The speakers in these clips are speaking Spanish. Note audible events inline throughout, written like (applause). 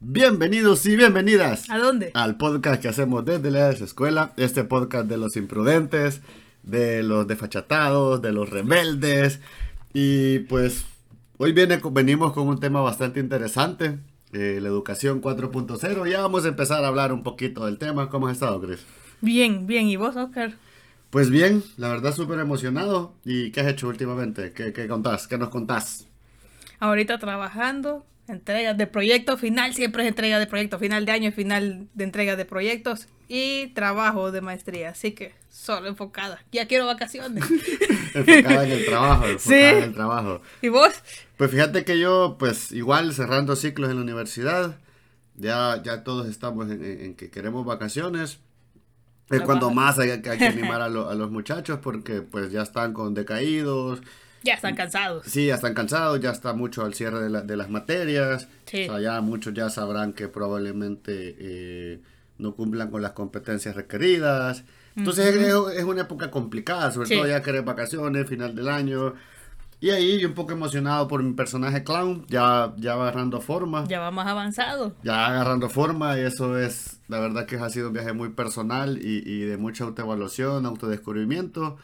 Bienvenidos y bienvenidas. ¿A dónde? Al podcast que hacemos desde la escuela. Este podcast de los imprudentes, de los desfachatados, de los rebeldes. Y pues hoy viene, venimos con un tema bastante interesante. Eh, la educación 4.0. Ya vamos a empezar a hablar un poquito del tema. ¿Cómo has estado, Chris? Bien, bien. ¿Y vos, Oscar? Pues bien, la verdad súper emocionado. ¿Y qué has hecho últimamente? ¿Qué, ¿Qué contás? ¿Qué nos contás? Ahorita trabajando, entrega de proyecto final, siempre es entrega de proyecto, final de año y final de entrega de proyectos y trabajo de maestría, así que solo enfocada. Ya quiero vacaciones. (laughs) enfocada en el trabajo, enfocada en el trabajo. ¿Y vos? Pues fíjate que yo, pues igual cerrando ciclos en la universidad, ya, ya todos estamos en, que queremos vacaciones. Es cuando más hay, que (laughs) animar a, a los muchachos porque pues ya están con decaídos, ya están cansados. Sí, ya están cansados, ya está mucho al cierre de, de las materias. Sí. O sea, ya muchos ya sabrán que probablemente eh, no cumplan con las competencias requeridas. Entonces es, una época complicada, sobre todo ya querer vacaciones, final del año. Y ahí yo un poco emocionado por mi personaje clown, ya, ya agarrando forma. Ya va más avanzado. Ya agarrando forma y eso es, la verdad que ha sido un viaje muy personal y, y de mucha autoevaluación, autodescubrimiento.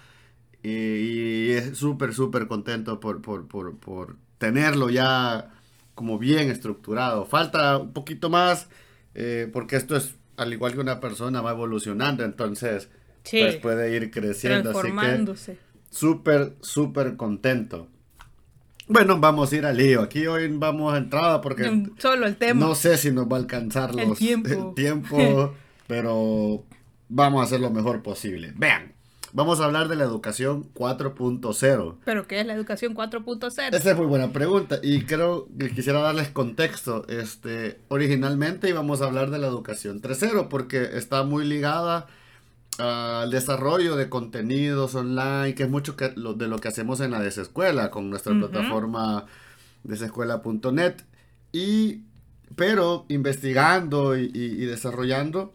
Y, es súper, súper contento por, por, por, por, tenerlo ya como bien estructurado. Falta un poquito más, eh, porque esto es, al igual que una persona, va evolucionando, entonces pues puede ir creciendo. Así que súper, súper contento. Bueno, vamos a ir al lío. Aquí hoy vamos a entrada porque... Solo el tema. No sé si nos va a alcanzar los, tiempo, el tiempo (laughs) pero vamos a hacer lo mejor posible. Vean. Vamos a hablar de la educación 4.0. ¿Pero qué es la educación 4.0? Esa es muy buena pregunta y creo que quisiera darles contexto. Este, originalmente íbamos a hablar de la educación 3.0 porque está muy ligada al desarrollo de contenidos online, que es mucho que, lo, de lo que hacemos en la desescuela con nuestra plataforma desescuela.net. Y, pero investigando y desarrollando,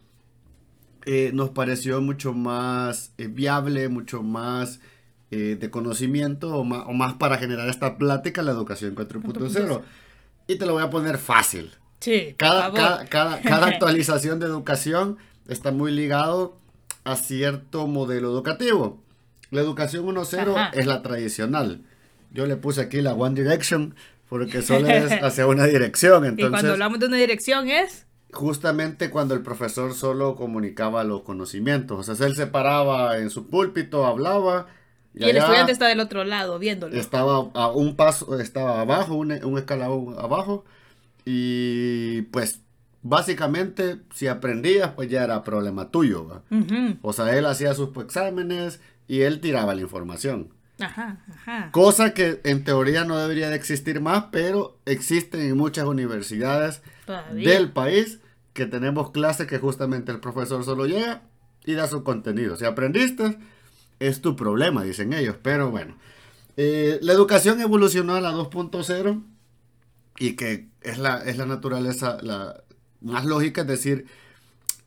eh, nos pareció mucho más eh, viable, mucho más eh, de conocimiento o más, para generar esta plática la educación 4.0. Y te lo voy a poner fácil. Sí, cada, cada, (laughs) actualización de educación está muy ligado a cierto modelo educativo. La educación 1.0 es la tradicional. Yo le puse aquí la One Direction porque solo es (laughs) hacia una dirección. Entonces, y cuando hablamos de una dirección es justamente cuando el profesor solo comunicaba los conocimientos. O sea, él se paraba en su púlpito, hablaba. Y, el estudiante está del otro lado viéndolo. Estaba a un paso, estaba abajo, un, un escalón abajo. Y pues básicamente si aprendías pues ya era problema tuyo. O sea, él hacía sus exámenes y él tiraba la información. Ajá, ajá. Cosa que en teoría no debería de existir más, pero existen en muchas universidades del país que tenemos clases que justamente el profesor solo llega y da su contenido. Si aprendiste, es tu problema, dicen ellos. Pero bueno, eh, la educación evolucionó a la 2.0 y que es la, es la naturaleza la más lógica, es decir,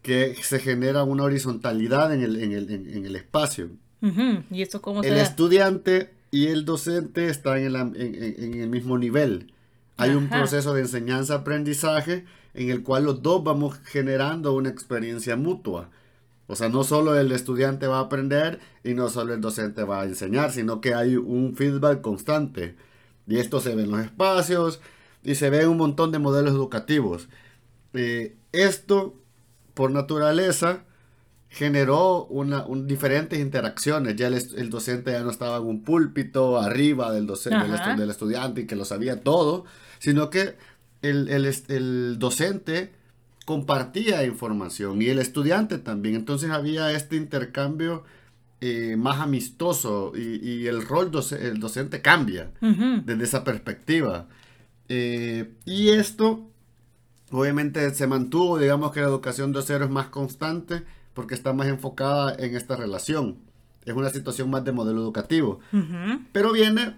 que se genera una horizontalidad en el, en el, en el espacio. ¿Y esto cómo el estudiante y el docente están en, en, el mismo nivel. Hay un proceso de enseñanza-aprendizaje en el cual los dos vamos generando una experiencia mutua. O sea, no solo el estudiante va a aprender y no solo el docente va a enseñar, sino que hay un feedback constante. Y esto se ve en los espacios y se ve en un montón de modelos educativos. Eh, esto, por naturaleza, generó una, diferentes interacciones. Ya el, docente ya no estaba en un púlpito arriba del, docente, del, estudiante y que lo sabía todo, sino que el, docente compartía información y el estudiante también. Entonces había este intercambio eh, más amistoso y, el rol el docente cambia desde esa perspectiva. Eh, y esto obviamente se mantuvo, digamos que la educación de cero es más constante porque está más enfocada en esta relación. Es una situación más de modelo educativo. Pero viene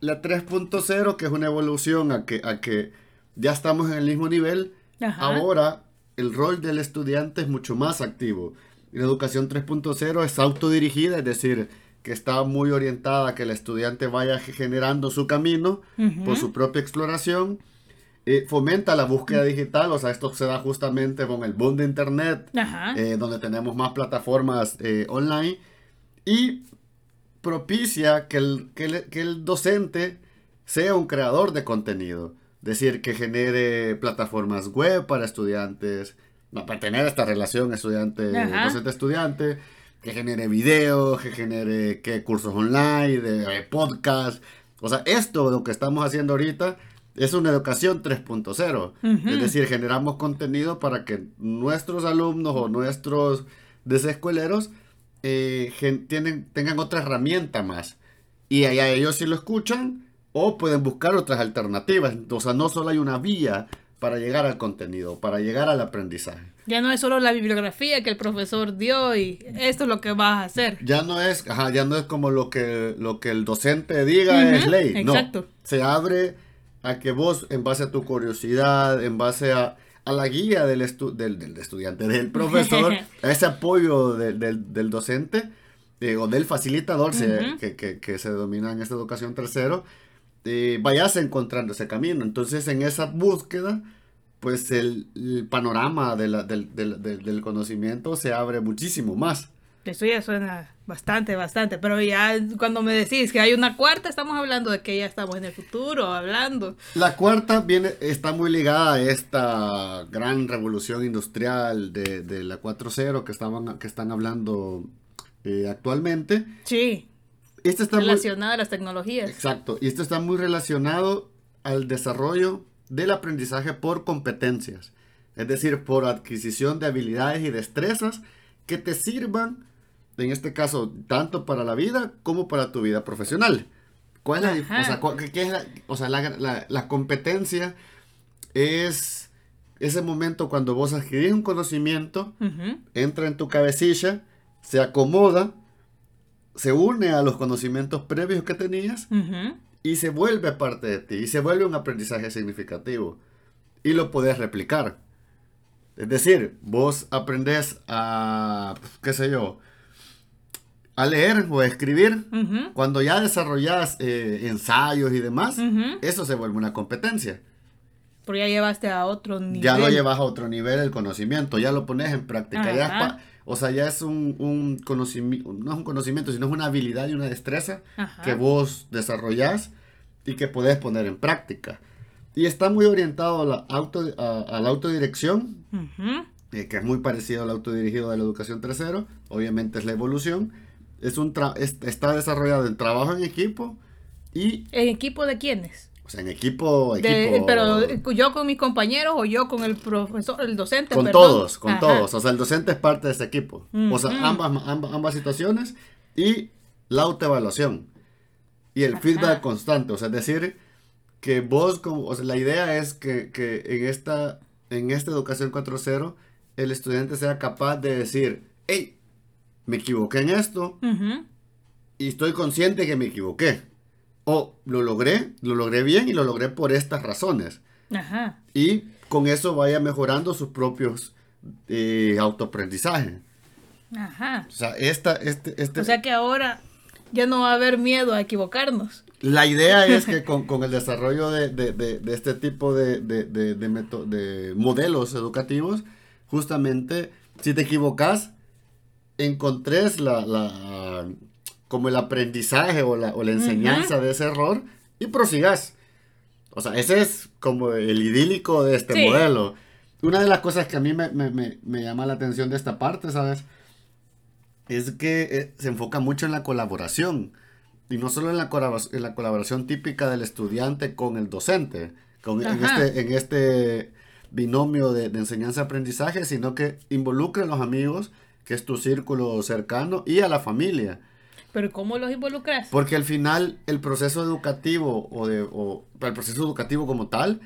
la 3.0, que es una evolución a que, a que ya estamos en el mismo nivel. Ahora el rol del estudiante es mucho más activo. La educación 3.0 es autodirigida, es decir, que está muy orientada a que el estudiante vaya generando su camino por su propia exploración. Eh, fomenta la búsqueda digital, o sea, esto se da justamente con el boom de Internet, eh, donde tenemos más plataformas eh, online, y propicia que el, que el docente sea un creador de contenido. Decir, que genere plataformas web para estudiantes, para tener esta relación estudiante, docente-estudiante, que genere videos, que genere que cursos online, de, podcast. O sea, esto lo que estamos haciendo ahorita es una educación 3.0. Es decir, generamos contenido para que nuestros alumnos o nuestros desescueleros eh, tienen, tengan otra herramienta más. Y allá ellos si lo escuchan, o pueden buscar otras alternativas. O sea, no solo hay una vía para llegar al contenido, para llegar al aprendizaje. Ya no es solo la bibliografía que el profesor dio y esto es lo que vas a hacer. Ya no es, ajá, ya no es como lo que, lo que el docente diga es ley. Exacto. se abre a que vos, en base a tu curiosidad, en base a, la guía del, del, estudiante, del profesor, (laughs) a ese apoyo del, docente eh, o del facilitador que, que, que, se domina en esta educación tercero, eh, vayas encontrando ese camino. Entonces, en esa búsqueda, pues el, panorama del, conocimiento se abre muchísimo más. Eso ya suena bastante, bastante. Pero ya cuando me decís que hay una cuarta, estamos hablando de que ya estamos en el futuro, hablando. La cuarta viene, está muy ligada a esta gran revolución industrial de, la 4.0 que, estaban, que están hablando eh, actualmente. Sí. Este está relacionado a las tecnologías. Exacto. Y esto está muy relacionado al desarrollo del aprendizaje por competencias. Es decir, por adquisición de habilidades y destrezas que te sirvan, en este caso, tanto para la vida como para tu vida profesional. ¿Cuál es la, o sea, ¿qué es la, o sea, la, competencia es ese momento cuando vos adquirís un conocimiento, entra en tu cabecilla, se acomoda se une a los conocimientos previos que tenías y se vuelve parte de ti y se vuelve un aprendizaje significativo y lo puedes replicar. Es decir, vos aprendes a, qué sé yo, a leer o a escribir, cuando ya desarrollas eh, ensayos y demás, eso se vuelve una competencia. Porque ya llevaste a otro nivel. Ya lo llevas a otro nivel el conocimiento, ya lo pones en práctica. Ya o sea, ya es un, conocimiento, no es un conocimiento, sino es una habilidad y una destreza que vos desarrollás y que podés poner en práctica. Y está muy orientado a la, auto, a, la autodirección, eh, que es muy parecido al autodirigido de la educación 3.0. Obviamente es la evolución. Es un está desarrollado en trabajo en equipo y... ¿En equipo de quiénes? O sea, en equipo, pero yo con mis compañeros o yo con el profesor, el docente. Con todos, con todos. O sea, el docente es parte de ese equipo. O sea, ambas, ambas, situaciones y la autoevaluación y el feedback constante. O sea, es decir, que vos, como, o sea, la idea es que, en, esta, en esta educación 4.0 el estudiante sea capaz de decir, hey, me equivoqué en esto y estoy consciente que me equivoqué o lo logré, lo logré bien y lo logré por estas razones. Ajá. Y con eso vaya mejorando sus propios eh, autoaprendizaje. Ajá. O sea, esta, este, este... O sea que ahora ya no va a haber miedo a equivocarnos. La idea es que (laughs) con, con el desarrollo de, de, de, este tipo de, de, modelos educativos, justamente, si te equivocas, encontres la, la, como el aprendizaje o la, o la enseñanza de ese error y prosigas. O sea, ese es como el idílico de este modelo. Una de las cosas que a mí me, me, me, llama la atención de esta parte, ¿sabes? Es que eh, se enfoca mucho en la colaboración. Y no solo en la, en la colaboración típica del estudiante con el docente, con, en, este, en este binomio de, de enseñanza-aprendizaje, sino que involucra a los amigos, que es tu círculo cercano, y a la familia. Pero ¿cómo los involucras? Porque al final el proceso educativo o, de, o el proceso educativo como tal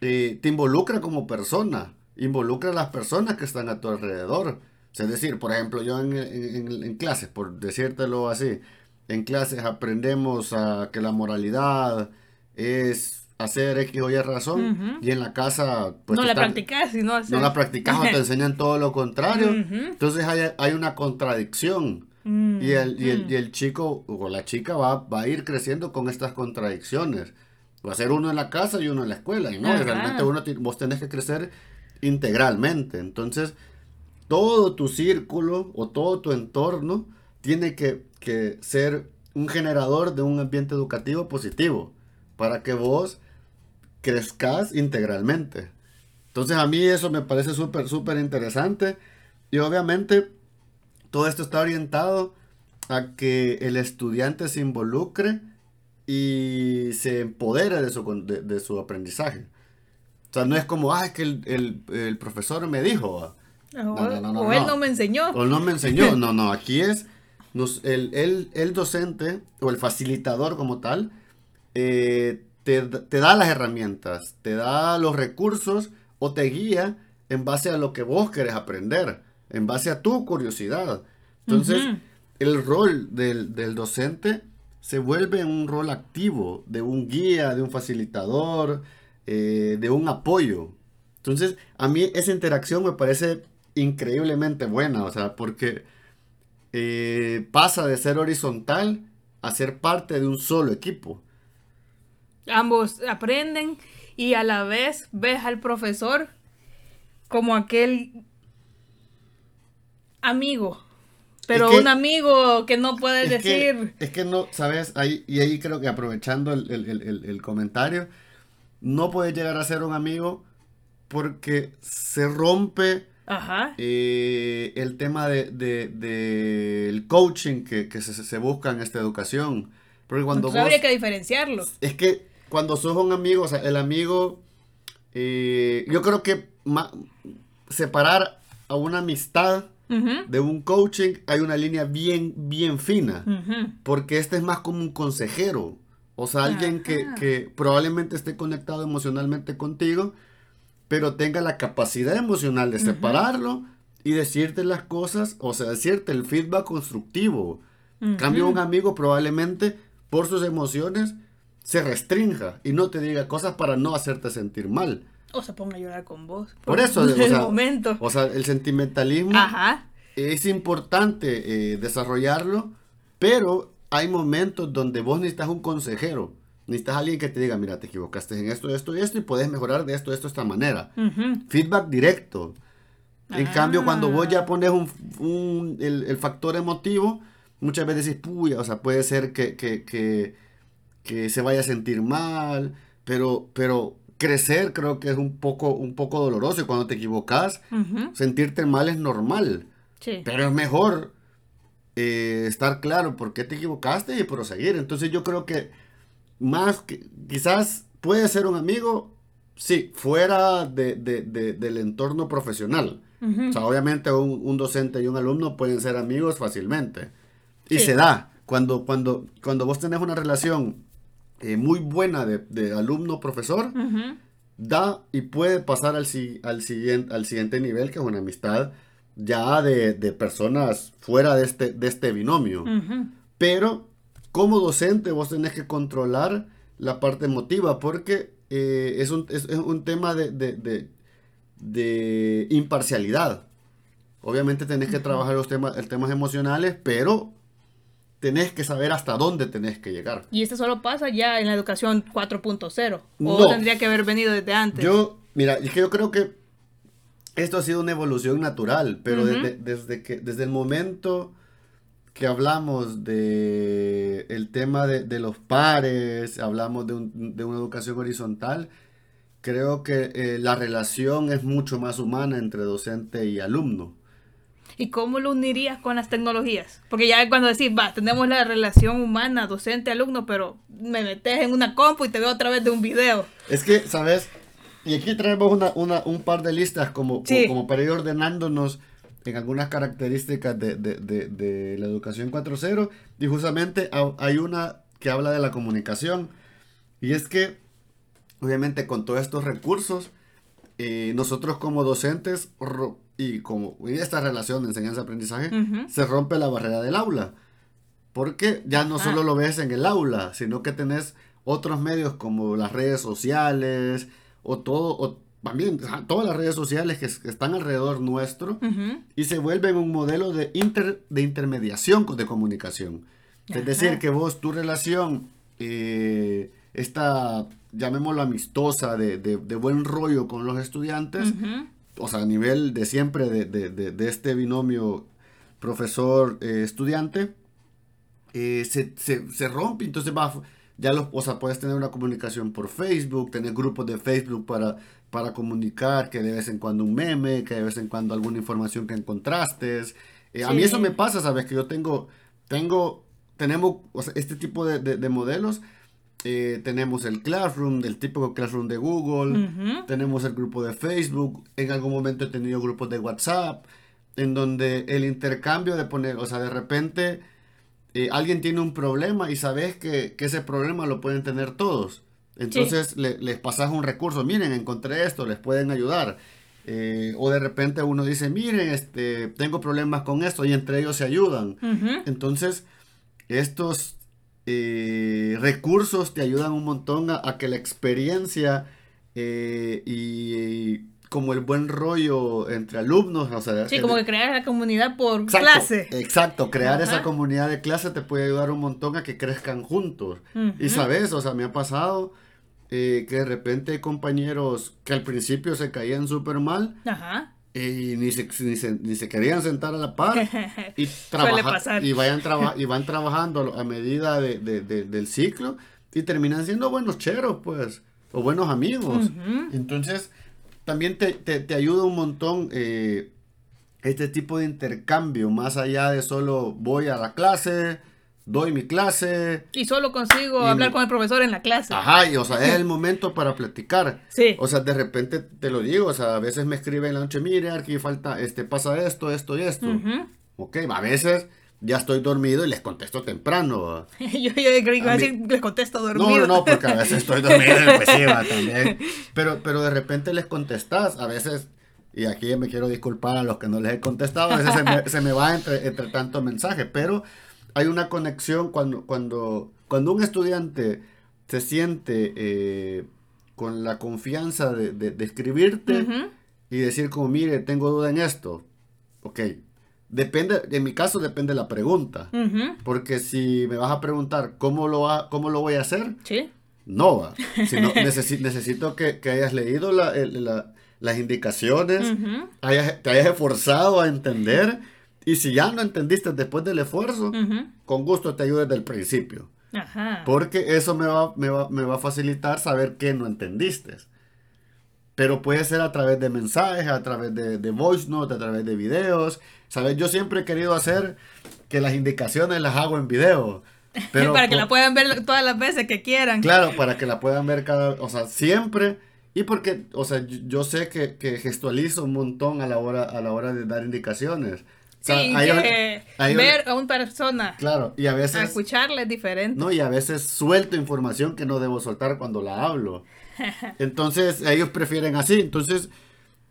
eh, te involucra como persona, involucra a las personas que están a tu alrededor. es decir, por ejemplo, yo en, en, clases, por decírtelo así, en clases aprendemos a que la moralidad es hacer X o Y razón y en la casa pues no la practicas sino hacer... no la practicas o te (laughs) enseñan todo lo contrario. Entonces hay, hay, una contradicción mm, y, el, y, el, mm. y, el, chico o la chica va, va a ir creciendo con estas contradicciones. Va a ser uno en la casa y uno en la escuela y no realmente uno vos tenés que crecer integralmente. Entonces todo tu círculo o todo tu entorno tiene que, que ser un generador de un ambiente educativo positivo para que vos crezcas integralmente. Entonces a mí eso me parece súper, súper interesante y obviamente todo esto está orientado a que el estudiante se involucre y se empodere de su, de, su aprendizaje. O sea, no es como, ah, es que el, el, profesor me dijo. o él no me enseñó. O no me enseñó. (laughs) No, no, aquí es nos, el, el, el, docente o el facilitador como tal eh, te, da las herramientas, te da los recursos o te guía en base a lo que vos querés aprender, en base a tu curiosidad. Entonces, el rol del, docente se vuelve un rol activo de un guía, de un facilitador, eh, de un apoyo. Entonces, a mí esa interacción me parece increíblemente buena, o sea, porque eh, pasa de ser horizontal a ser parte de un solo equipo. Ambos aprenden y a la vez ves al profesor como aquel amigo. Pero un amigo que no puedes decir. es que no, ¿sabes? Ahí, y ahí creo que aprovechando el, el comentario, no puedes llegar a ser un amigo porque se rompe Ajá. Eh, el tema del de, coaching que, se, busca en esta educación. Porque cuando Entonces habría que diferenciarlo. Es que cuando sos un amigo, o sea, el amigo, eh, yo creo que separar a una amistad de un coaching hay una línea bien, bien fina. Porque este es más como un consejero. O sea, alguien que, que probablemente esté conectado emocionalmente contigo pero tenga la capacidad emocional de separarlo y decirte las cosas, o sea, decirte el feedback constructivo. Cambio un amigo probablemente por sus emociones se restrinja y no te diga cosas para no hacerte sentir mal. O se ponga a llorar con vos. Por, eso, (laughs) o sea, momento. O sea, el sentimentalismo es importante eh, desarrollarlo, pero hay momentos donde vos necesitas un consejero Necesitas alguien que te diga, mira, te equivocaste en esto, esto y esto y puedes mejorar de esto, esto, esta manera. Feedback directo. En cambio, cuando vos ya pones un, el, factor emotivo, muchas veces dices, puya, o sea, puede ser que, que, se vaya a sentir mal, pero, pero crecer creo que es un poco, un poco doloroso y cuando te equivocas, sentirte mal es normal. Pero es mejor eh, estar claro por qué te equivocaste y proseguir. Entonces yo creo que más que quizás puede ser un amigo, sí, fuera de, del entorno profesional. O sea, obviamente un, docente y un alumno pueden ser amigos fácilmente. Y se da. Cuando, cuando, cuando vos tenés una relación eh, muy buena de, alumno-profesor, da y puede pasar al, al, siguiente, al siguiente nivel, que es una amistad ya de, personas fuera de este, de este binomio. Pero como docente vos tenés que controlar la parte emotiva porque eh, es, un, es, un, tema de, de, de, imparcialidad. Obviamente tenés que trabajar los temas, temas emocionales, pero tenés que saber hasta dónde tenés que llegar. ¿Y esto solo pasa ya en la educación 4.0? ¿O tendría que haber venido desde antes? Yo, mira, es que yo creo que esto ha sido una evolución natural, pero desde, desde, que, desde el momento que hablamos de el tema de, los pares, hablamos de, una educación horizontal, creo que eh, la relación es mucho más humana entre docente y alumno. ¿Y cómo lo unirías con las tecnologías? Porque ya cuando decís, va, tenemos la relación humana, docente-alumno, pero me metes en una compu y te veo otra vez de un video. Es que, ¿sabes? Y aquí traemos una, un par de listas como, como para ir ordenándonos en algunas características de, la educación 4.0 y justamente hay una que habla de la comunicación y es que obviamente con todos estos recursos eh, nosotros como docentes y como esta relación de enseñanza-aprendizaje se rompe la barrera del aula. Porque ya no solo lo ves en el aula sino que tenés otros medios como las redes sociales o todo, o también todas las redes sociales que, están alrededor nuestro y se vuelven un modelo de, inter, de intermediación de comunicación. Es decir, que vos, tu relación, eh, esta, llamémoslo amistosa, de, de, buen rollo con los estudiantes, o sea, a nivel de siempre de, de este binomio profesor-estudiante, eh, se, se, se, rompe, entonces va, ya los, o sea, puedes tener una comunicación por Facebook, tener grupos de Facebook para, para comunicar, que de vez en cuando un meme, que de vez en cuando alguna información que encontraste. Eh, a mí eso me pasa, ¿sabes? Que yo tengo, tengo, tenemos este tipo de, de, modelos. Eh, tenemos el Classroom, el típico Classroom de Google, tenemos el grupo de Facebook, en algún momento he tenido grupos de WhatsApp, en donde el intercambio de poner, o sea, de repente eh, alguien tiene un problema y sabes que, ese problema lo pueden tener todos. Entonces les pasas un recurso, miren, encontré esto, les pueden ayudar. Eh, o de repente uno dice, miren, este, tengo problemas con esto y entre ellos se ayudan. Entonces, estos eh, recursos te ayudan un montón a, que la experiencia y como el buen rollo entre alumnos. O sea, sí, como que crear la comunidad por clase. Exacto, crear esa comunidad de clase te puede ayudar un montón a que crezcan juntos. Y sabes, o sea, me ha pasado eh, que de repente hay compañeros que al principio se caían súper mal. Ajá. Y ni se, ni, se, querían sentar a la par (laughs) y, trabajar y, vayan (laughs) y van trabajando a medida de, del ciclo y terminan siendo buenos cheros, pues, o buenos amigos. Entonces, también te, ayuda un montón eh, este tipo de intercambio, más allá de solo voy a la clase, doy mi clase. Y solo consigo hablar con el profesor en la clase. Ajá, y o sea, es el momento para platicar. Sí. O sea, de repente te lo digo, o sea, a veces me escriben en la noche, mire, aquí falta, este, pasa esto, esto y esto. Ok, a veces ya estoy dormido y les contesto temprano. (laughs) yo, yo creo que les contesto dormido. No, no, no, porque a veces estoy dormido en (laughs) pues también. Pero, pero de repente les contestas, a veces, y aquí me quiero disculpar a los que no les he contestado, a veces se me, (laughs) va entre, entre tanto mensaje, pero hay una conexión cuando, cuando, cuando un estudiante se siente eh, con la confianza de, de, escribirte y decir como, mire, tengo duda en esto. Ok, Depende, en mi caso depende la pregunta. Porque si me vas a preguntar cómo lo, cómo lo voy a hacer, ¿Sí? no va. Sino necesito que, hayas leído las indicaciones, te hayas esforzado a entender. Y si ya no entendiste después del esfuerzo, con gusto te ayudo desde el principio. Porque eso me va, me, va, me va a facilitar saber qué no entendiste. Pero puede ser a través de mensajes, a través de, de voice notes, a través de videos. ¿Sabes? Yo siempre he querido hacer que las indicaciones las hago en video. (laughs) Pero para que la puedan ver todas las veces que quieran. Claro, para que la puedan ver cada, o sea, siempre. Y porque, o sea, yo, sé que, que, gestualizo un montón a la hora, a la hora de dar indicaciones. Sí, que ver a una persona. Claro, y a veces. A escucharle es diferente. No, y a veces suelto información que no debo soltar cuando la hablo. (laughs) Entonces, ellos prefieren así. Entonces,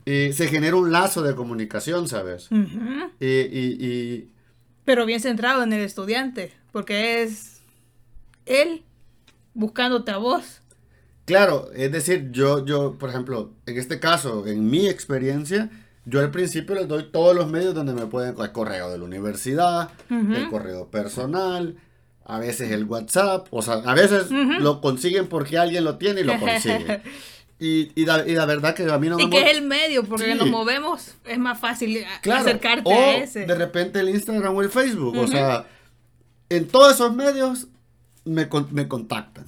eh, se genera un lazo de comunicación, ¿sabes? y, Pero bien centrado en el estudiante, porque es él buscándote a vos. Claro, es decir, yo, yo, por ejemplo, en este caso, en mi experiencia, yo al principio les doy todos los medios donde me pueden, el correo de la universidad, el correo personal, a veces el WhatsApp, o sea, a veces lo consiguen porque alguien lo tiene y lo (laughs) consigue. y, y, la, y, la, verdad que a mí no me... Y que es el medio, porque nos movemos, es más fácil acercarte a ese. de repente el Instagram o el Facebook, o sea, en todos esos medios me, me contactan.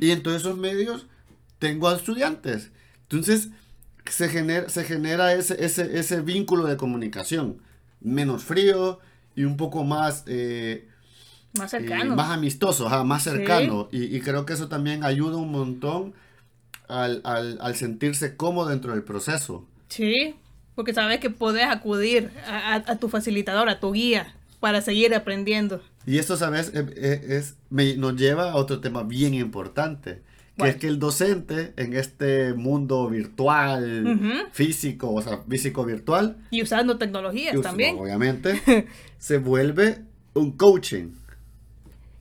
Y en todos esos medios tengo a estudiantes. Entonces, se genera, se genera ese, ese, ese vínculo de comunicación, menos frío y un poco más... Eh, más cercano. más amistoso, más cercano. Y, creo que eso también ayuda un montón al, sentirse cómodo dentro del proceso. Sí, porque sabes que puedes acudir a, tu facilitador, a tu guía, para seguir aprendiendo. Y esto, ¿sabes? E, e, es, nos lleva a otro tema bien importante, que es que el docente en este mundo virtual, físico, o sea, físico-virtual. Y usando tecnologías también. Obviamente, (laughs) se vuelve un coaching.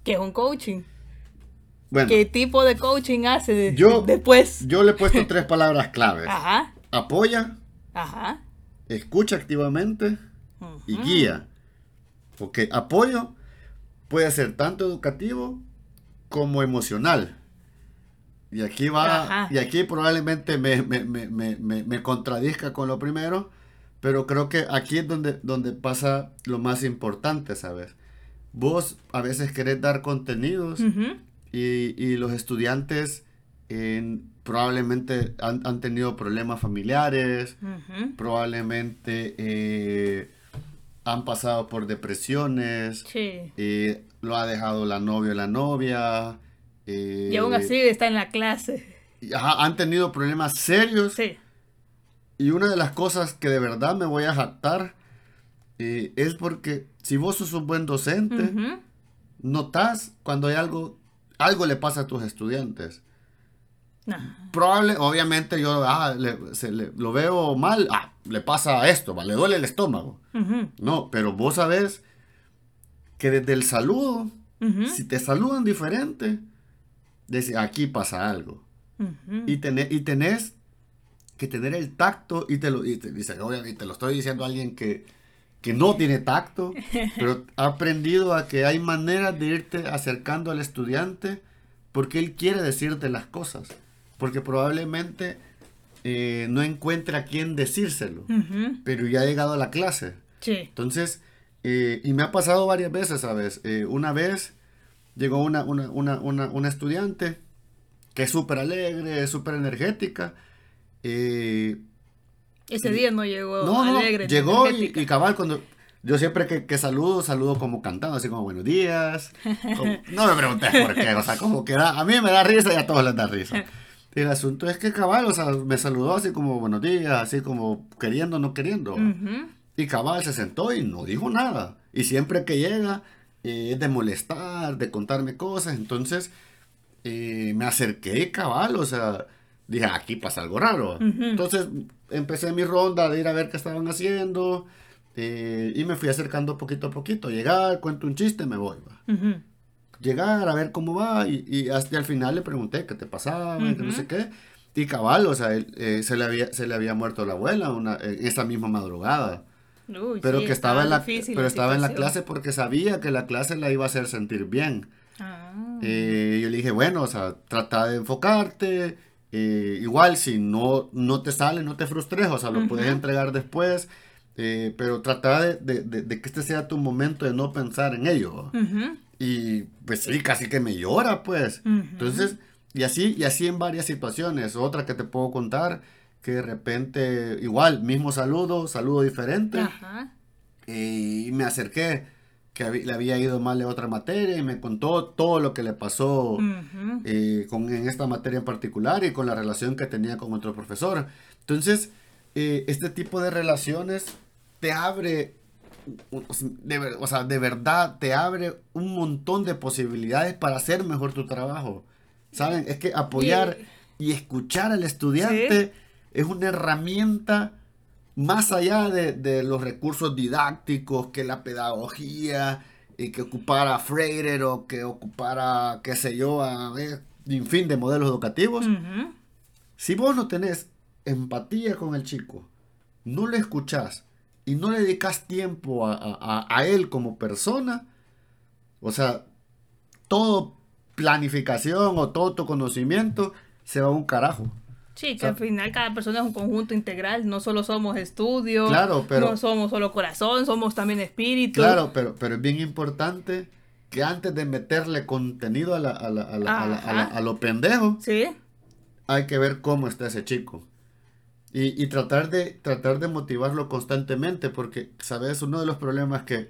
¿Qué es un coaching? Bueno, ¿Qué tipo de coaching hace de- Yo- después? yo le he puesto (laughs) tres palabras claves. Ajá, Apoya, ajá. escucha activamente y guía. Porque apoyo puede ser tanto educativo como emocional. Y aquí va, Ajá. y aquí probablemente me, me, me, me, contradizca con lo primero, pero creo que aquí es donde, donde pasa lo más importante, ¿sabes? Vos a veces querés dar contenidos y, y los estudiantes eh, probablemente han, han tenido problemas familiares, probablemente eh, han pasado por depresiones, Sí. eh, lo ha dejado la novia o la novia. Eh, Y aún así está en la clase. ajá, han tenido problemas serios. Sí. Y una de las cosas que de verdad me voy a jactar eh, es porque si vos sos un buen docente, Ujú. notas cuando hay algo, algo le pasa a tus estudiantes. Ajá. Probable, obviamente yo ah, le- se le- lo veo mal, ah, le pasa esto, va, le duele el estómago. Ujú. No, pero vos sabés que desde el saludo, Ujú. si te saludan diferente, decís, aquí pasa algo. Y, tener, y tenés que tener el tacto, y te lo, y te, dice, obviamente, te lo estoy diciendo a alguien que, que no tiene tacto, (laughs) pero ha aprendido a que hay maneras de irte acercando al estudiante porque él quiere decirte las cosas, porque probablemente eh, no encuentre a quién decírselo, pero ya ha llegado a la clase. Sí. Entonces, eh, y me ha pasado varias veces, ¿sabes? Eh, una vez llegó una, una, una, una, una estudiante que es súper alegre, es súper energética. eh, Ese día no llegó no, no, alegre. ni llegó y, y cabal cuando... Yo siempre que, que saludo, saludo como cantando, así como buenos días. como- (laughs) no me preguntes por qué, o sea, como que da- a mí me da risa y a todos les da risa. Y (laughs) el asunto es que cabal, o sea, me saludó así como buenos días, así como queriendo, no queriendo. Ujú. Y cabal se sentó y no dijo nada. Y siempre que llega eh, de molestar, de contarme cosas. Entonces eh, me acerqué cabal, o sea, dije, aquí pasa algo raro. Entonces empecé mi ronda de ir a ver qué estaban haciendo. eh, y me fui acercando poquito a poquito. Llegar, cuento un chiste, me voy. Llegar a ver cómo va. Y, y hasta al final le pregunté qué te pasaba, y que no sé qué. Y cabal, o sea, él, eh, se, le había, se le había muerto la abuela una, esa misma madrugada. Uy, Pero sí, que estaba en la, pero estaba en la clase porque sabía que la clase la iba a hacer sentir bien. Ah. Eh, yo le dije, bueno, o sea, trata de enfocarte. eh, igual, si no, no te sale, no te frustres, o sea, lo puedes Ujú. entregar después. eh, pero trata de, de- de- de que este sea tu momento de no pensar en ello. Ujú. Y pues sí, casi que me llora, pues. Ujú. Entonces, y así, y así en varias situaciones. Otra que te puedo contar, que de repente, igual, mismo saludo, saludo diferente. Ajá. Y me acerqué, que le había ido mal en otra materia y me contó todo lo que le pasó eh, con, en esta materia en particular y con la relación que tenía con otro profesor. Entonces, eh, este tipo de relaciones te abre, de, o sea, de verdad, te abre un montón de posibilidades para hacer mejor tu trabajo. ¿Saben? Es que apoyar y escuchar al estudiante es una herramienta más allá de, de los recursos didácticos, que la pedagogía, y que ocupara Freire o que ocupara, qué sé yo, a ver, fin, de modelos educativos. Si vos no tenés empatía con el chico, no le escuchás y no le dedicas tiempo a, a- a- a él como persona, o sea, todo planificación o todo tu conocimiento se va a un carajo. Sí, que O sea, al final cada persona es un conjunto integral, no solo somos estudio, Claro, pero- no somos solo corazón, somos también espíritu. Claro, pero, pero es bien importante que antes de meterle contenido a, la, a, la- a la- a lo pendejo, Sí, hay que ver cómo está ese chico. Y, y tratar, de, tratar de motivarlo constantemente, porque, ¿sabes? Uno de los problemas que,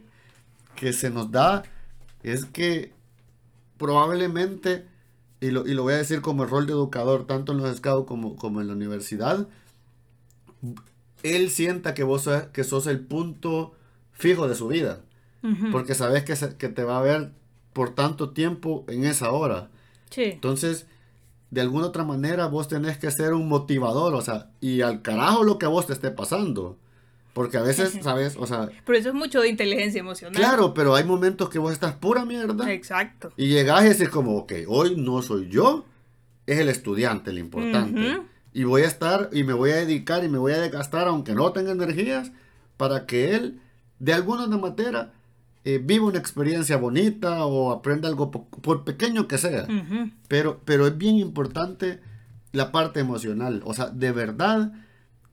que se nos da es que probablemente, y lo, y lo voy a decir como el rol de educador, tanto en los scouts como, como en la universidad, él sienta que vos sos, que sos el punto fijo de su vida, porque sabes que, se- que te va a ver por tanto tiempo en esa hora. sí, Entonces, de alguna otra manera, vos tenés que ser un motivador, o sea, y al carajo lo que a vos te esté pasando. Porque a veces, (laughs) ¿sabes? O sea... Pero eso es mucho de inteligencia emocional. Claro, pero hay momentos que vos estás pura mierda. Exacto. Y llegás y como, ok, hoy no soy yo, es el estudiante el importante. Y voy a estar y me voy a dedicar y me voy a desgastar, aunque no tenga energías, para que él, de alguna manera, eh, viva una experiencia bonita o aprenda algo, por, pequeño que sea. pero, pero es bien importante la parte emocional. O sea, de verdad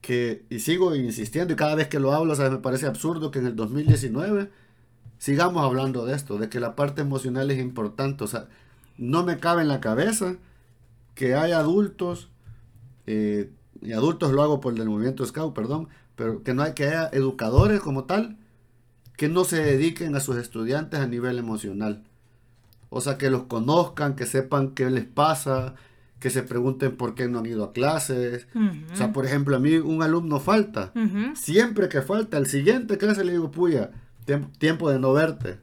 que, y sigo insistiendo, y cada vez que lo hablo, me parece absurdo que en el 2019 sigamos hablando de esto, de que la parte emocional es importante. O sea, no me cabe en la cabeza que hay adultos, eh, y adultos lo hago por el movimiento Scout, perdón, pero que no hay que haya educadores como tal que no se dediquen a sus estudiantes a nivel emocional. O sea, que los conozcan, que sepan qué les pasa, que se pregunten por qué no han ido a clases. O sea, por ejemplo, a mí un alumno falta. Siempre que falta, el siguiente clase le digo, puya, tiempo de no verte.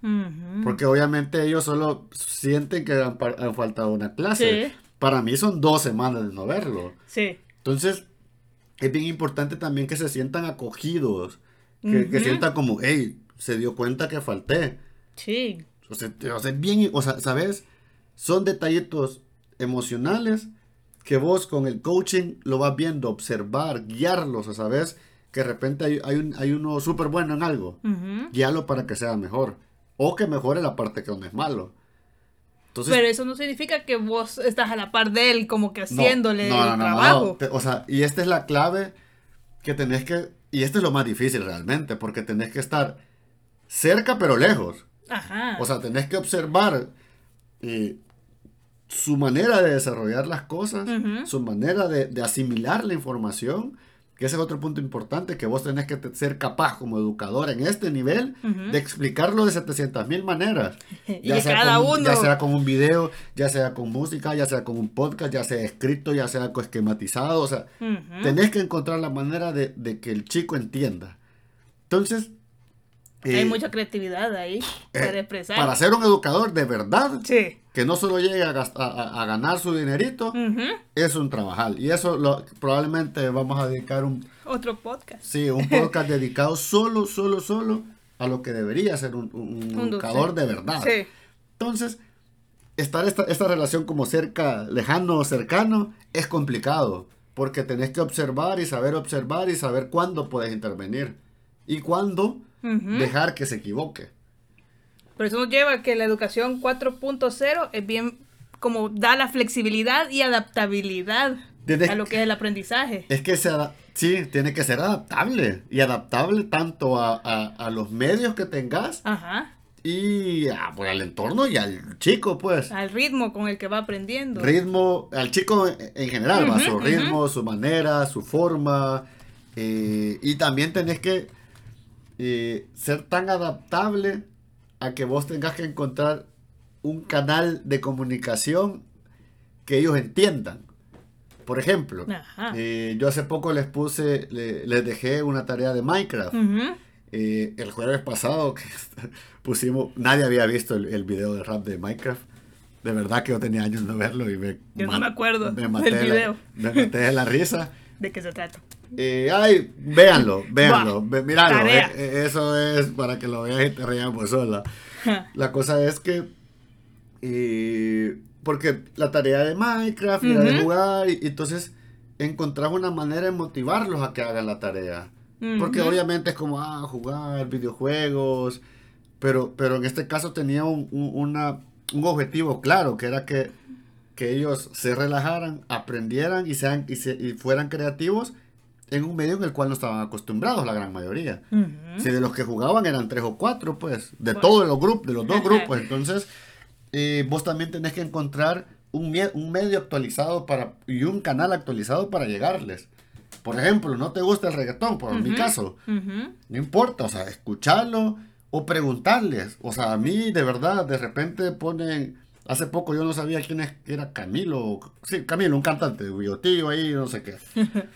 Porque obviamente ellos solo sienten que han, faltado una clase. Para mí son dos semanas de no verlo. Sí. Entonces, es bien importante también que se sientan acogidos. Que, que sientan como, hey, se dio cuenta que falté. Sí. O sea, o sea, bien, o sea, ¿sabes? Son detallitos emocionales que vos con el coaching lo vas viendo, observar, guiarlos, ¿sabes? Que de repente hay, hay, un, hay uno súper bueno en algo, guíalo para que sea mejor. O que mejore la parte que no es malo. Entonces, Pero eso no significa que vos estás a la par de él, como que haciéndole el trabajo. o sea, y esta es la clave que tenés que, y esto es lo más difícil realmente, porque tenés que estar cerca pero lejos. Ajá. O sea, tenés que observar eh, su manera de desarrollar las cosas, su manera de, asimilar la información, que ese es otro punto importante, que vos tenés que ser capaz como educador en este nivel de explicarlo de 700 mil maneras. (laughs) Ya, sea cada con, uno. ya sea con un video, ya sea con música, ya sea con un podcast, ya sea escrito, ya sea esquematizado, o sea, tenés que encontrar la manera de, de que el chico entienda. Entonces, hay eh, mucha creatividad ahí para eh, expresar. Para ser un educador de verdad, sí. Que no solo llegue a, ganar su dinerito, es un trabajar. Y eso lo, probablemente vamos a dedicar un... Otro podcast. Sí, un podcast dedicado solo, solo, solo a lo que debería ser un, educador de verdad. Sí. Entonces, estar esta, esta relación como cerca, lejano o cercano, es complicado. Porque tenés que observar y saber observar y saber cuándo puedes intervenir. Y cuándo dejar que se equivoque. Pero eso nos lleva a que la educación 4.0 es bien como da la flexibilidad y adaptabilidad a lo que es el aprendizaje. Es que se sí, tiene que ser adaptable y adaptable tanto a, los medios que tengas y pues, al entorno y al chico, pues. Al ritmo con el que va aprendiendo. Ritmo, al chico en general, va, su ritmo, su manera, su forma. Eh, y también tenés que ser tan adaptable a que vos tengas que encontrar un canal de comunicación que ellos entiendan. Por ejemplo, eh, yo hace poco les puse, les dejé una tarea de Minecraft. Eh, el jueves pasado que (laughs) pusimos, nadie había visto el, video de rap de Minecraft. De verdad que yo tenía años de verlo y me... Yo no me acuerdo me maté del video. me maté de la risa. (laughs) ¿De qué se trata? Eh, ay, véanlo, (laughs) véanlo, míralo. Eh, eh, eso es para que lo veas y te rías pues sola. la cosa es que. porque la tarea de Minecraft era de jugar, y, entonces encontraba una manera de motivarlos a que hagan la tarea. Porque obviamente es como, ah, jugar videojuegos. Pero, pero en este caso tenía un, un objetivo claro, que era que, que ellos se relajaran, aprendieran y, sean, y, se, y fueran creativos en un medio en el cual no estaban acostumbrados la gran mayoría. Si de los que jugaban eran tres o cuatro, pues, de todos los grupos, de los dos grupos. Entonces, eh, vos también tenés que encontrar un, un, medio actualizado para y un canal actualizado para llegarles. Por ejemplo, no te gusta el reggaetón, por mi caso, no importa, o sea, escucharlo o preguntarles. O sea, a mí de verdad, de repente ponen, hace poco yo no sabía quién era Camilo, sí, Camilo, un cantante, tío ahí, no sé qué. (laughs)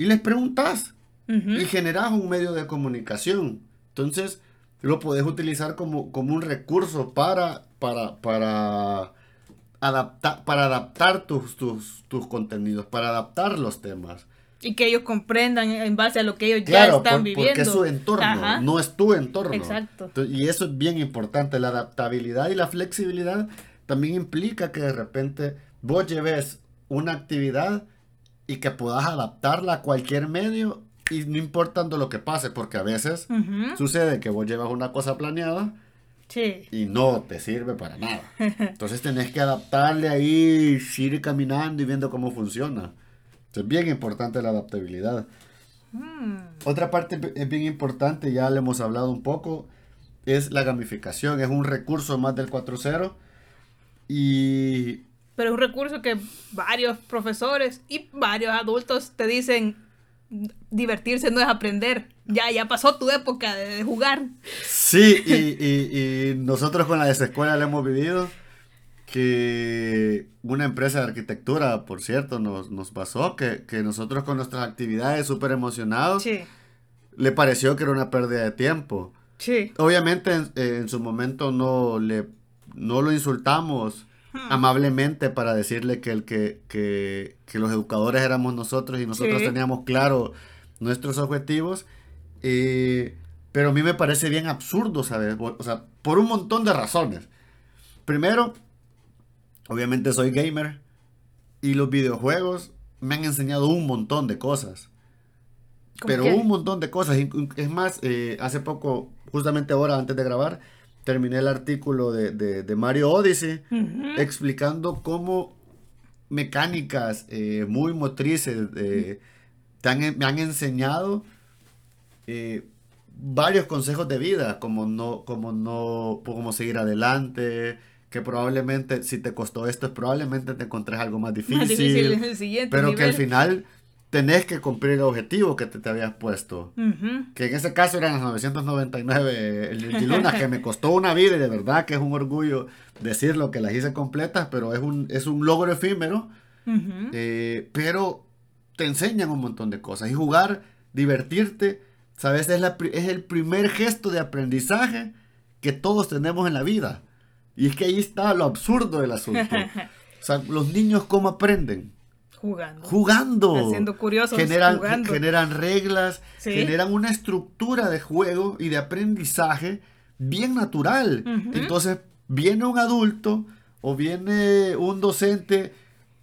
y les preguntas y generas un medio de comunicación. Entonces, lo puedes utilizar como, como un recurso para, para, para, adaptar, para adaptar tus, tus, tus contenidos, para adaptar los temas. Y que ellos comprendan en base a lo que ellos ya están viviendo. Porque es su entorno, no es tu entorno. Exacto. Y eso es bien importante. La adaptabilidad y la flexibilidad también implica que de repente vos lleves una actividad y que puedas adaptarla a cualquier medio y no importando lo que pase, porque a veces sucede que vos llevas una cosa planeada y no te sirve para nada. (laughs) Entonces tenés que adaptarle ahí, ir caminando y viendo cómo funciona. Es bien importante la adaptabilidad. Mm. Otra parte es bien importante, ya le hemos hablado un poco, es la gamificación. Es un recurso más del 4.0 y... Pero es un recurso que varios profesores y varios adultos te dicen, divertirse no es aprender. Ya, ya pasó tu época de jugar. Sí, y, y, nosotros con la desescuela le hemos vivido que una empresa de arquitectura, por cierto, nos, nos pasó que, nosotros con nuestras actividades súper emocionados, le pareció que era una pérdida de tiempo. Sí. Obviamente en, su momento no, le, no lo insultamos. Amablemente para decirle que, el, que, que, que, los educadores éramos nosotros y nosotros teníamos claro nuestros objetivos. Eh, pero a mí me parece bien absurdo, ¿sabes? O sea, por un montón de razones. Primero, obviamente soy gamer y los videojuegos me han enseñado un montón de cosas. Pero un montón de cosas. Es más, eh, hace poco, justamente ahora antes de grabar, terminé el artículo de, Mario Odyssey explicando cómo mecánicas eh, muy motrices eh, me han enseñado varios consejos de vida, como no, como no, cómo seguir adelante, que probablemente si te costó esto, probablemente te encontrés algo más difícil. pero que al final tenés que cumplir el objetivo que te, te habías puesto. Que en ese caso eran los 999 el Luna, que me costó una vida y de verdad que es un orgullo decirlo que las hice completas, pero es un, es un logro efímero. Eh, pero te enseñan un montón de cosas. Y jugar, divertirte, ¿sabes? Es, la, es el primer gesto de aprendizaje que todos tenemos en la vida. Y es que ahí está lo absurdo del asunto. (laughs) o sea, los niños cómo aprenden. Jugando. Jugando. Haciendo curiosos. Generan, generan reglas, generan una estructura de juego y de aprendizaje bien natural. Entonces, viene un adulto o viene un docente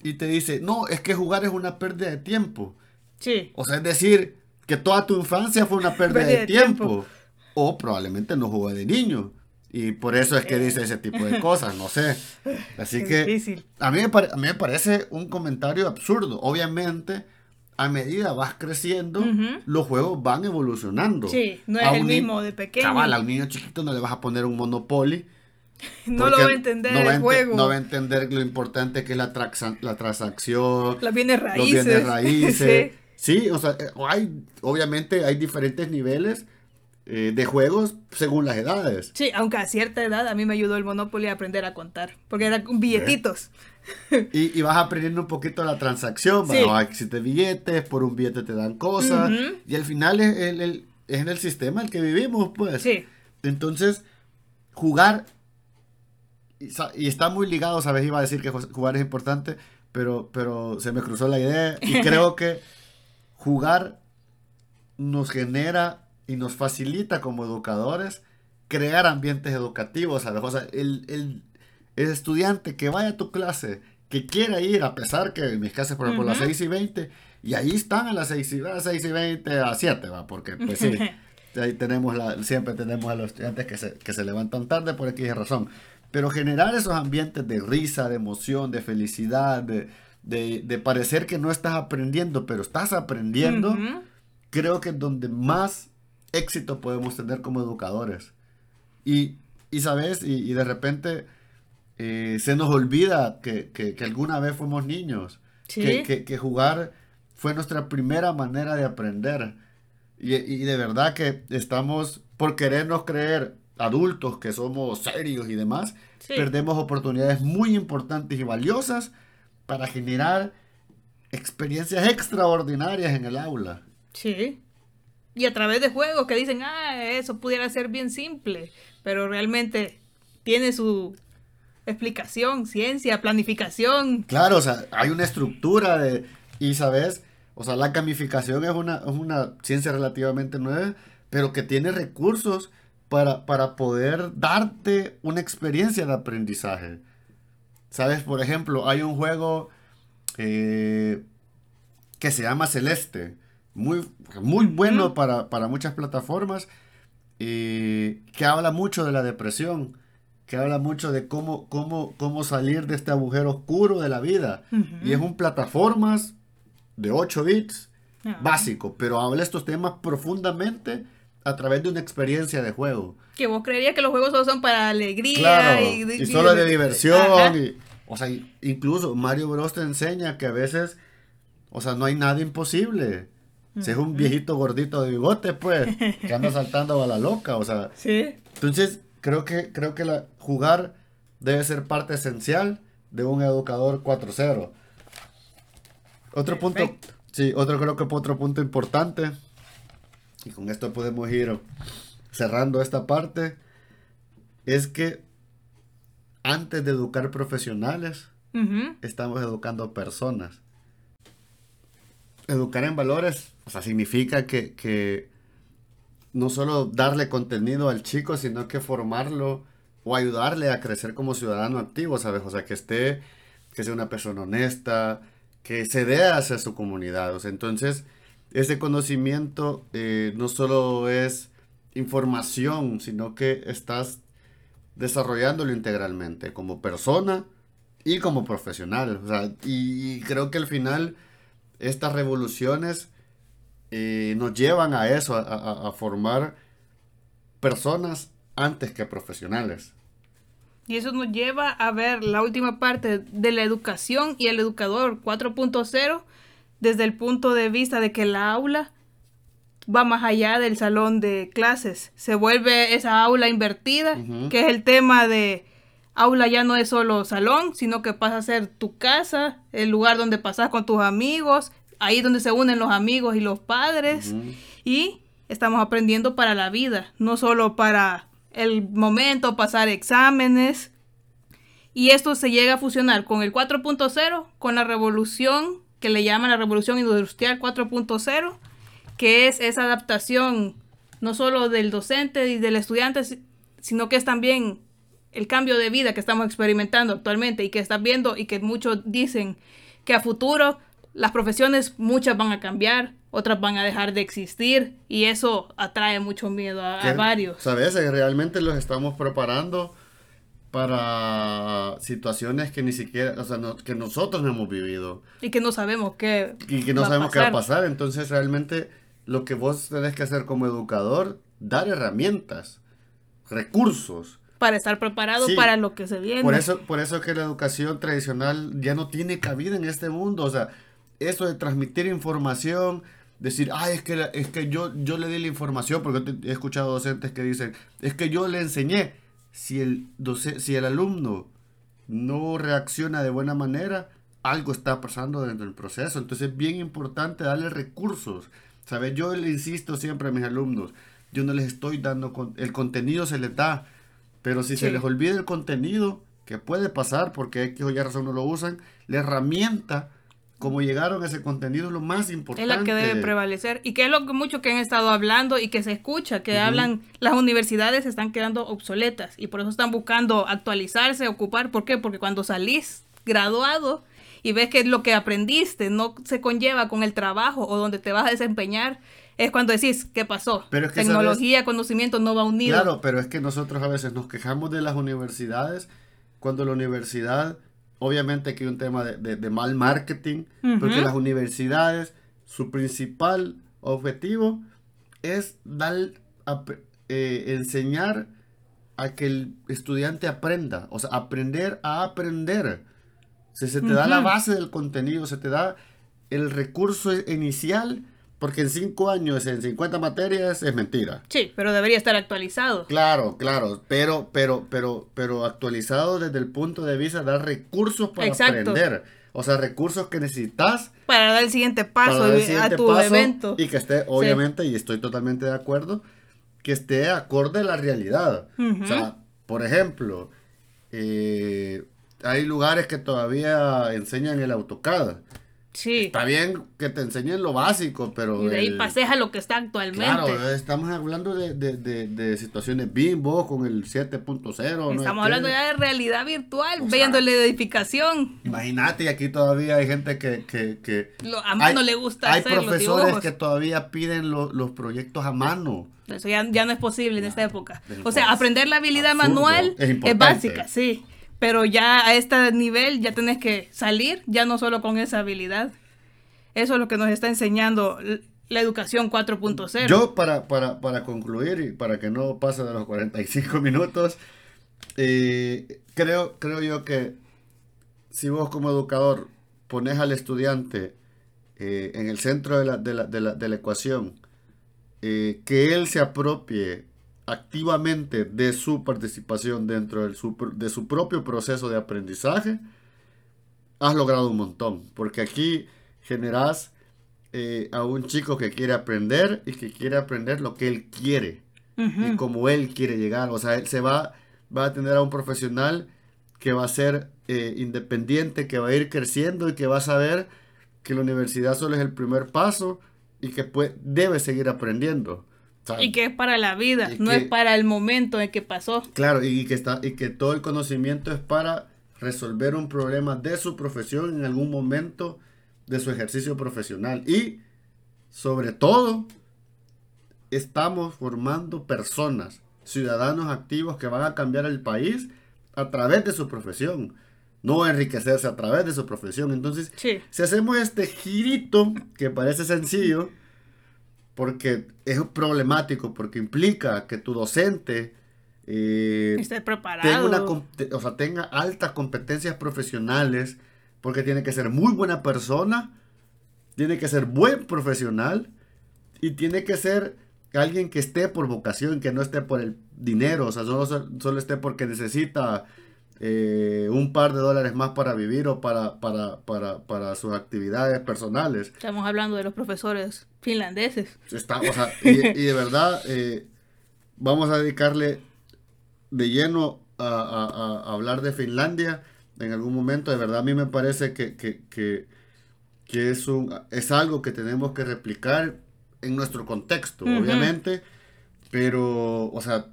y te dice, no, es que jugar es una pérdida de tiempo. Sí. O sea, es decir, que toda tu infancia fue una pérdida, de, tiempo. O probablemente no jugó de niño. Y por eso es que dice ese tipo de cosas, no sé. Así que a mí, me a mí me parece un comentario absurdo. Obviamente, a medida vas creciendo, los juegos van evolucionando. Sí, no es el mismo de pequeño. Cabal, a un niño chiquito no le vas a poner un Monopoly. (laughs) no lo va a entender no el juego. No va a entender lo importante que es la, la transacción. Los bienes raíces. Los bienes (laughs) raíces. sí. sí, o sea, eh, hay, obviamente hay diferentes niveles eh, de juegos según las edades. Sí, aunque a cierta edad a mí me ayudó el Monopoly a aprender a contar, porque eran billetitos. Y, vas aprendiendo un poquito la transacción, sí. existen billetes, por un billete te dan cosas, y al final es, el, es en el sistema en el que vivimos, pues. Sí. Entonces, jugar, y, está muy ligado, sabes, iba a decir que jugar es importante, pero, pero se me cruzó la idea, y (laughs) creo que jugar nos genera y nos facilita como educadores crear ambientes educativos, ¿sabes? O sea, el, el, estudiante que vaya a tu clase, que quiera ir, a pesar que en mis clases, por ejemplo, las 6 y 20, y ahí están a las 6 y, a 6 y 20 a 7, ¿va? Porque, pues sí, (laughs) ahí tenemos la, siempre tenemos a los estudiantes que se, que se levantan tarde por aquí razón. Pero generar esos ambientes de risa, de emoción, de felicidad, de, de, de parecer que no estás aprendiendo, pero estás aprendiendo, creo que es donde más éxito podemos tener como educadores. Y, y sabes, y, de repente eh, se nos olvida que, que, alguna vez fuimos niños, que, que, jugar fue nuestra primera manera de aprender. Y, y, de verdad que estamos, por querernos creer adultos que somos serios y demás, perdemos oportunidades muy importantes y valiosas para generar experiencias extraordinarias en el aula. Sí. Y a través de juegos que dicen, ah, eso pudiera ser bien simple, pero realmente tiene su explicación, ciencia, planificación. Claro, o sea, hay una estructura de, y sabes, O sea, la gamificación es una, es una ciencia relativamente nueva, pero que tiene recursos para, para poder darte una experiencia de aprendizaje. ¿Sabes? Por ejemplo, hay un juego eh, que se llama Celeste. Muy, muy bueno para, para muchas plataformas. Y que habla mucho de la depresión. Que habla mucho de cómo, cómo, cómo salir de este agujero oscuro de la vida. Y es un plataformas de 8 bits Ah. básico. Pero habla estos temas profundamente a través de una experiencia de juego. Que vos creerías que los juegos solo son para alegría Claro, y, y, solo de diversión. Y- o sea, y- incluso Mario Bros te enseña que a veces, o sea, no hay nada imposible. Si es un viejito gordito de bigote, pues, que anda (laughs) saltando a la loca, o sea. Sí. Entonces, creo que, creo que la, jugar debe ser parte esencial de un educador 4.0. Otro punto, Perfecto. sí, otro creo que otro punto importante, y con esto podemos ir cerrando esta parte, es que antes de educar profesionales, Ujú. estamos educando personas. Educar en valores, o sea, significa que, que no solo darle contenido al chico, sino que formarlo o ayudarle a crecer como ciudadano activo, ¿sabes? O sea, que esté, que sea una persona honesta, que se dé hacia su comunidad. O sea, entonces, ese conocimiento eh, no solo es información, sino que estás desarrollándolo integralmente como persona y como profesional. O sea, y, y creo que al final estas revoluciones eh, nos llevan a eso, a, a- a formar personas antes que profesionales. Y eso nos lleva a ver la última parte de la educación y el educador 4.0 desde el punto de vista de que la aula va más allá del salón de clases. Se vuelve esa aula invertida, que es el tema de aula ya no es solo salón, sino que pasa a ser tu casa, el lugar donde pasas con tus amigos, ahí donde se unen los amigos y los padres. Y estamos aprendiendo para la vida, no solo para el momento, pasar exámenes. Y esto se llega a fusionar con el 4.0, con la revolución que le llaman la revolución industrial 4.0, que es esa adaptación no solo del docente y del estudiante, si- sino que es también el cambio de vida que estamos experimentando actualmente y que están viendo y que muchos dicen que a futuro las profesiones muchas van a cambiar, otras van a dejar de existir y eso atrae mucho miedo a, a varios. ¿Sabes? Eh, Realmente los estamos preparando para situaciones que ni siquiera, o sea, no- que nosotros no hemos vivido Y que no sabemos qué y que no va sabemos qué va a pasar. pasar. Entonces, realmente lo que vos tenés que hacer como educador, dar herramientas, recursos. Para estar preparado Sí. para lo que se viene. Por eso, por eso que la educación tradicional ya no tiene cabida en este mundo. O sea, eso de transmitir información, decir, ay, es que, la- es que yo, yo le di la información, porque he escuchado docentes que dicen, es que yo le enseñé. Si el, doce- si el alumno no reacciona de buena manera, algo está pasando dentro del proceso. Entonces es bien importante darle recursos. ¿Sabes? Yo le insisto siempre a mis alumnos, yo no les estoy dando, con- el contenido se les da, pero si se les olvida el contenido, que puede pasar porque X o Y razón no lo usan, la herramienta, como llegaron a ese contenido, es lo más importante. Es la que debe prevalecer. Y que es lo que mucho que han estado hablando y que se escucha, que hablan, las universidades están quedando obsoletas y por eso están buscando actualizarse, ocupar. ¿Por qué? Porque cuando salís graduado y ves que lo que aprendiste no se conlleva con el trabajo o donde te vas a desempeñar, es cuando decís, ¿qué pasó? Pero es que, Tecnología, conocimiento no va unido. Claro, pero es que nosotros a veces nos quejamos de las universidades cuando la universidad, obviamente que hay un tema de, de- de mal marketing, porque las universidades, su principal objetivo es dar, eh, enseñar a que el estudiante aprenda, o sea, aprender a aprender. Si se te da la base del contenido, se te da el recurso inicial, porque en cinco años, en 50 materias, es mentira. Sí, pero debería estar actualizado. Claro, claro, pero, pero, pero, pero actualizado desde el punto de vista de dar recursos para Exacto. aprender. O sea, recursos que necesitas Para dar el siguiente paso el a siguiente tu paso evento. y que esté, obviamente, y estoy totalmente de acuerdo, que esté acorde a la realidad. Ujú. O sea, por ejemplo, eh, hay lugares que todavía enseñan el AutoCAD. Sí. Está bien que te enseñen lo básico, pero... Y de ahí el- pases a lo que está actualmente. Claro, estamos hablando de, de, de, de situaciones bimbo con el 7.0. ¿no? Estamos ¿Qué? hablando ya de realidad virtual, O sea, viendo la edificación. Imagínate, aquí todavía hay gente que... que, que Lo- a mano le gusta Hay hacer los profesores dibujos. que todavía piden lo- los proyectos a mano. Eso ya, ya no es posible en esta época. O sea, aprender la habilidad absurdo, manual es es, básica, sí. Pero ya a este nivel ya tenés que salir, ya no solo con esa habilidad. Eso es lo que nos está enseñando la educación 4.0. Yo, para, para, para concluir y para que no pase de los 45 (laughs) minutos, eh, creo, creo yo que si vos como educador pones al estudiante eh, en el centro de la, de la, de la, de la ecuación, eh, que él se apropie activamente de su participación dentro del de su propio proceso de aprendizaje, has logrado un montón, porque aquí generas eh, a un chico que quiere aprender y que quiere aprender lo que él quiere y como él quiere llegar. O sea, él se va, va a tener a un profesional que va a ser eh, independiente, que va a ir creciendo y que va a saber que la universidad solo es el primer paso y que pues, debe seguir aprendiendo. Sea, Y que es para la vida, Y no que- es para el momento en que pasó. Claro, y que, está, y que todo el conocimiento es para resolver un problema de su profesión en algún momento de su ejercicio profesional. Y sobre todo, estamos formando personas, ciudadanos activos que van a cambiar el país a través de su profesión, no enriquecerse a través de su profesión. Entonces, Sí. si hacemos este girito que parece sencillo, porque es problemático, porque implica que tu docente eh, Esté preparado. tenga, una com- te- o sea, tenga altas competencias profesionales, porque tiene que ser muy buena persona, tiene que ser buen profesional y tiene que ser alguien que esté por vocación, que no esté por el dinero, o sea, solo, solo esté porque necesita eh, un par de dólares más para vivir o para, para, para, para sus actividades personales. Estamos hablando de los profesores finlandeses. Está, o sea, y, y de verdad, eh, vamos a dedicarle de lleno a, a- hablar de Finlandia en algún momento. De verdad, a mí me parece que, que, que, que es, un, es algo que tenemos que replicar en nuestro contexto, obviamente. Pero, o sea,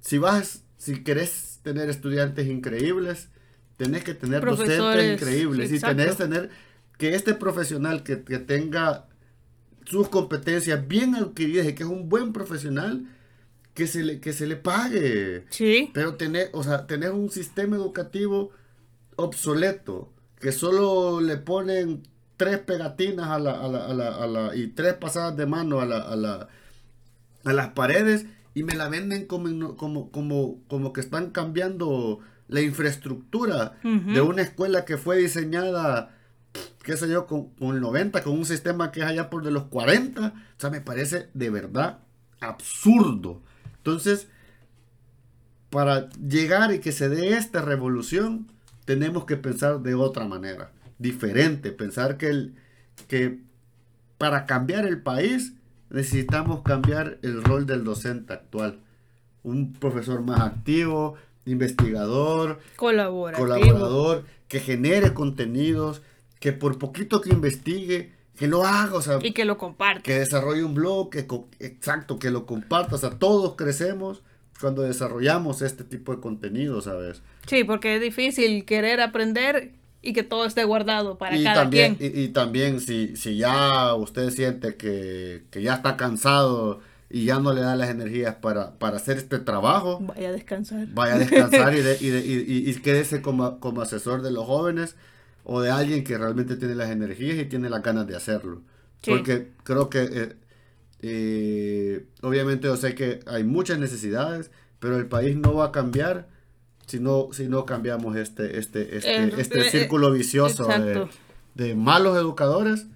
si vas, si querés tener estudiantes increíbles, tenés que tener docentes increíbles y tenés tener que este profesional que, que tenga sus competencias bien adquiridas y que es un buen profesional, que se le, que se le pague. Sí. Pero tener, o sea, tener un sistema educativo obsoleto, que solo le ponen tres pegatinas a la, a la- a la- a la- y tres pasadas de mano a, la, a, la- a las paredes y me la venden como, como, como, como que están cambiando la infraestructura de una escuela que fue diseñada, qué sé yo, con, con el 90, con un sistema que es allá por de los 40. O sea, me parece de verdad absurdo. Entonces, para llegar y que se dé esta revolución, tenemos que pensar de otra manera, diferente, pensar que, el, que para cambiar el país necesitamos cambiar el rol del docente actual. Un profesor más activo, investigador, colaborador, que genere contenidos, que por poquito que investigue, que lo haga, o sea, Y que lo comparte. que desarrolle un blog, que exacto, que lo comparta, o sea, todos crecemos cuando desarrollamos este tipo de contenido, ¿sabes? Sí, porque es difícil querer aprender y que todo esté guardado para y cada también, quien. y, y también si, si ya usted siente que, que ya está cansado y ya no le da las energías para, para hacer este trabajo, Vaya a descansar. vaya a descansar y, de- (laughs) y, de- y- quédese como, como asesor de los jóvenes o de alguien que realmente tiene las energías y tiene las ganas de hacerlo. Sí. Porque creo que, eh, eh, obviamente yo sé que hay muchas necesidades, pero el país no va a cambiar si no, si no cambiamos este, este, este, Eh, este eh, círculo vicioso de, de malos educadores.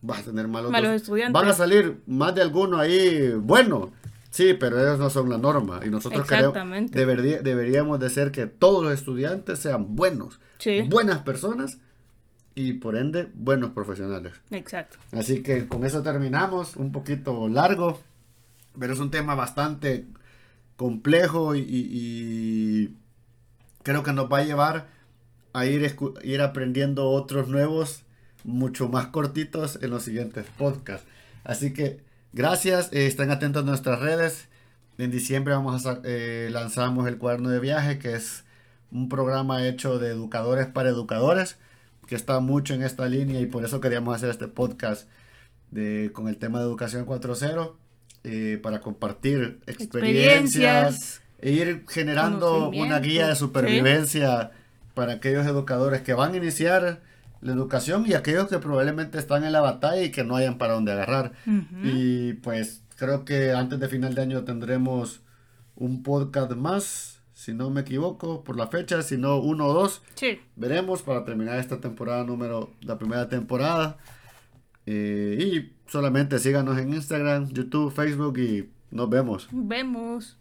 Vas a tener malos, Malos estudiantes. Van a salir más de alguno ahí bueno. Sí, pero ellos no son la norma. Y nosotros queremos, debería- deberíamos de ser que todos los estudiantes sean buenos, Sí. buenas personas y por ende buenos profesionales. Exacto. Así que con eso terminamos, un poquito largo, pero es un tema bastante complejo y, creo que nos va a llevar a ir, ir aprendiendo otros nuevos mucho más cortitos en los siguientes podcasts. Así que gracias, eh, estén atentos a nuestras redes. En diciembre vamos a eh, lanzamos el cuaderno de viaje, que es un programa hecho de educadores para educadores, que está mucho en esta línea y por eso queríamos hacer este podcast de, con el tema de educación 4.0, eh, para compartir experiencias, e ir generando una guía de supervivencia para aquellos educadores que van a iniciar la educación y aquellos que probablemente están en la batalla y que no hayan para dónde agarrar. Y pues creo que antes de final de año tendremos un podcast más, si no me equivoco, por la fecha, si no uno o dos. Sí. Veremos para terminar esta temporada número, la primera temporada. Eh, y Solamente síganos en Instagram, YouTube, Facebook y nos vemos. Vemos.